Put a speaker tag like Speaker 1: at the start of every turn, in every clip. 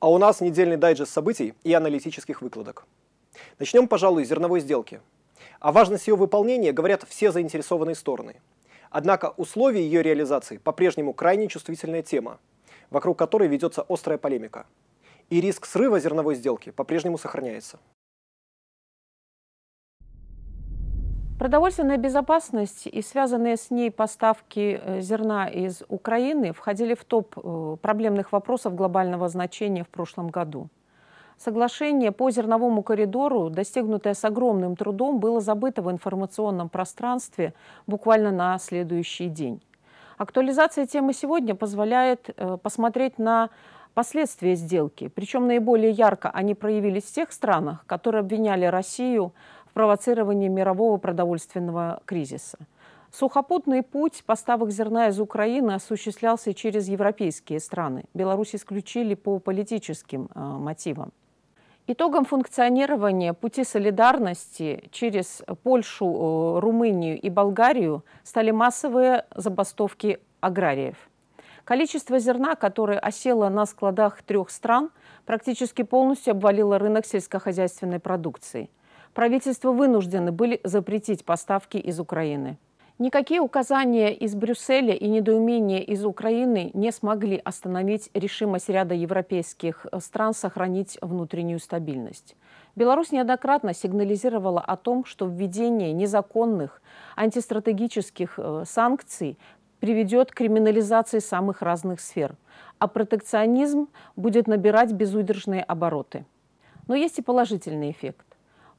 Speaker 1: А у нас недельный дайджест событий и аналитических выкладок. Начнем, пожалуй, с зерновой сделки. О важности ее выполнения говорят все заинтересованные стороны. Однако условия ее реализации по-прежнему крайне чувствительная тема, вокруг которой ведется острая полемика. И риск срыва зерновой сделки по-прежнему сохраняется.
Speaker 2: Продовольственная безопасность и связанные с ней поставки э, зерна из Украины входили в топ э, проблемных вопросов глобального значения в прошлом году. Соглашение по зерновому коридору, достигнутое с огромным трудом, было забыто в информационном пространстве буквально на следующий день. Актуализация темы сегодня позволяет э, посмотреть на последствия сделки. Причем наиболее ярко они проявились в тех странах, которые обвиняли Россию в провоцировании мирового продовольственного кризиса. Сухопутный путь поставок зерна из Украины осуществлялся через европейские страны. Беларусь исключили по политическим э, мотивам. Итогом функционирования пути солидарности через Польшу, э, Румынию и Болгарию стали массовые забастовки аграриев. Количество зерна, которое осело на складах трех стран, практически полностью обвалило рынок сельскохозяйственной продукции – правительства вынуждены были запретить поставки из Украины. Никакие указания из Брюсселя и недоумения из Украины не смогли остановить решимость ряда европейских стран сохранить внутреннюю стабильность. Беларусь неоднократно сигнализировала о том, что введение незаконных антистратегических э, санкций приведет к криминализации самых разных сфер, а протекционизм будет набирать безудержные обороты. Но есть и положительный эффект.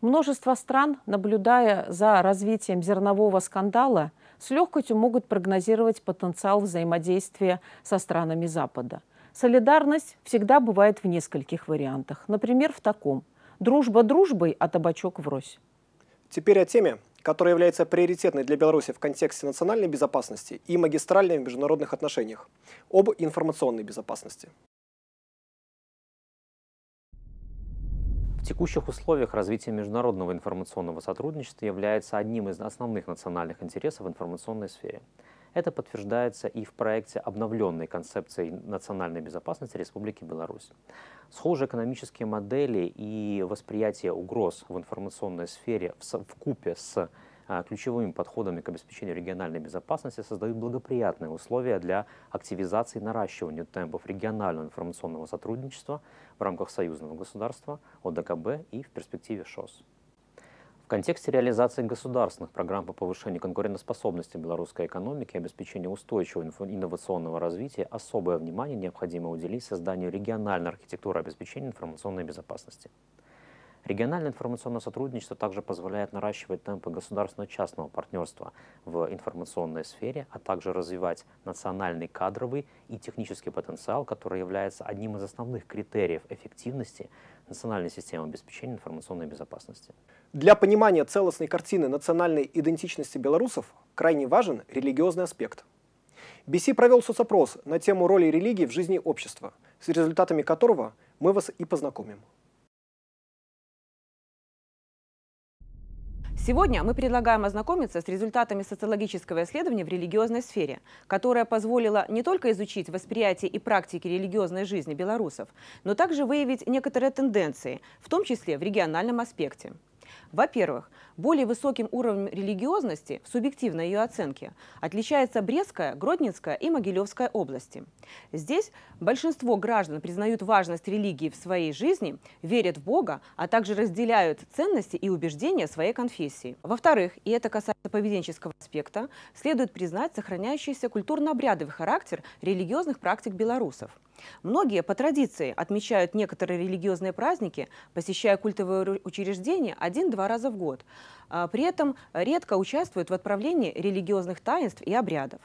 Speaker 2: Множество стран, наблюдая за развитием зернового скандала, с легкостью могут прогнозировать потенциал взаимодействия со странами Запада. Солидарность всегда бывает в нескольких вариантах. Например, в таком «дружба дружбой, а табачок врозь».
Speaker 1: Теперь о теме, которая является приоритетной для Беларуси в контексте национальной безопасности и магистральной в международных отношениях, об информационной безопасности.
Speaker 3: В текущих условиях развитие международного информационного сотрудничества является одним из основных национальных интересов в информационной сфере. Это подтверждается и в проекте обновленной концепции национальной безопасности Республики Беларусь. Схожие экономические модели и восприятие угроз в информационной сфере в купе с ключевыми подходами к обеспечению региональной безопасности создают благоприятные условия для активизации и наращивания темпов регионального информационного сотрудничества в рамках союзного государства, ОДКБ и в перспективе ШОС. В контексте реализации государственных программ по повышению конкурентоспособности белорусской экономики и обеспечению устойчивого инновационного развития особое внимание необходимо уделить созданию региональной архитектуры обеспечения информационной безопасности. Региональное информационное сотрудничество также позволяет наращивать темпы государственно-частного партнерства в информационной сфере, а также развивать национальный кадровый и технический потенциал, который является одним из основных критериев эффективности национальной системы обеспечения информационной безопасности.
Speaker 1: Для понимания целостной картины национальной идентичности белорусов крайне важен религиозный аспект. BC провел соцопрос на тему роли религии в жизни общества, с результатами которого мы вас и познакомим.
Speaker 4: Сегодня мы предлагаем ознакомиться с результатами социологического исследования в религиозной сфере, которое позволило не только изучить восприятие и практики религиозной жизни белорусов, но также выявить некоторые тенденции, в том числе в региональном аспекте. Во-первых, более высоким уровнем религиозности в субъективной ее оценке отличается Брестская, Гродненская и Могилевская области. Здесь большинство граждан признают важность религии в своей жизни, верят в Бога, а также разделяют ценности и убеждения своей конфессии. Во-вторых, и это касается поведенческого аспекта, следует признать сохраняющийся культурно-обрядовый характер религиозных практик белорусов. Многие по традиции отмечают некоторые религиозные праздники, посещая культовые учреждения один-два раза в год. А при этом редко участвуют в отправлении религиозных таинств и обрядов.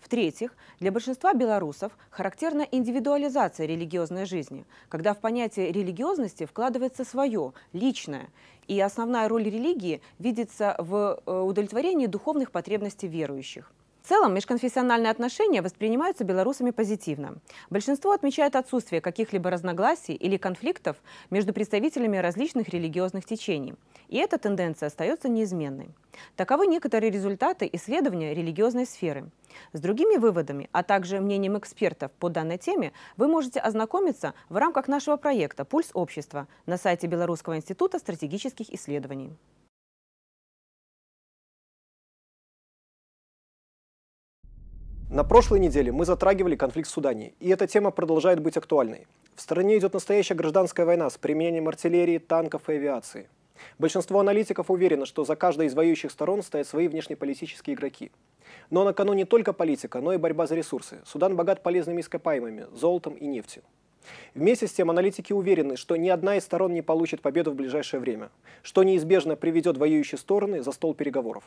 Speaker 4: В-третьих, для большинства белорусов характерна индивидуализация религиозной жизни, когда в понятие религиозности вкладывается свое, личное, и основная роль религии видится в э, удовлетворении духовных потребностей верующих. В целом, межконфессиональные отношения воспринимаются белорусами позитивно. Большинство отмечает отсутствие каких-либо разногласий или конфликтов между представителями различных религиозных течений. И эта тенденция остается неизменной. Таковы некоторые результаты исследования религиозной сферы. С другими выводами, а также мнением экспертов по данной теме вы можете ознакомиться в рамках нашего проекта «Пульс общества» на сайте Белорусского института стратегических исследований.
Speaker 1: На прошлой неделе мы затрагивали конфликт в Судане, и эта тема продолжает быть актуальной. В стране идет настоящая гражданская война с применением артиллерии, танков и авиации. Большинство аналитиков уверено, что за каждой из воюющих сторон стоят свои внешнеполитические игроки. Но на кону не только политика, но и борьба за ресурсы. Судан богат полезными ископаемыми, золотом и нефтью. Вместе с тем аналитики уверены, что ни одна из сторон не получит победу в ближайшее время, что неизбежно приведет воюющие стороны за стол переговоров.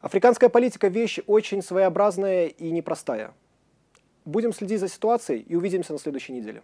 Speaker 1: Африканская политика – вещь очень своеобразная и непростая. Будем следить за ситуацией и увидимся на следующей неделе.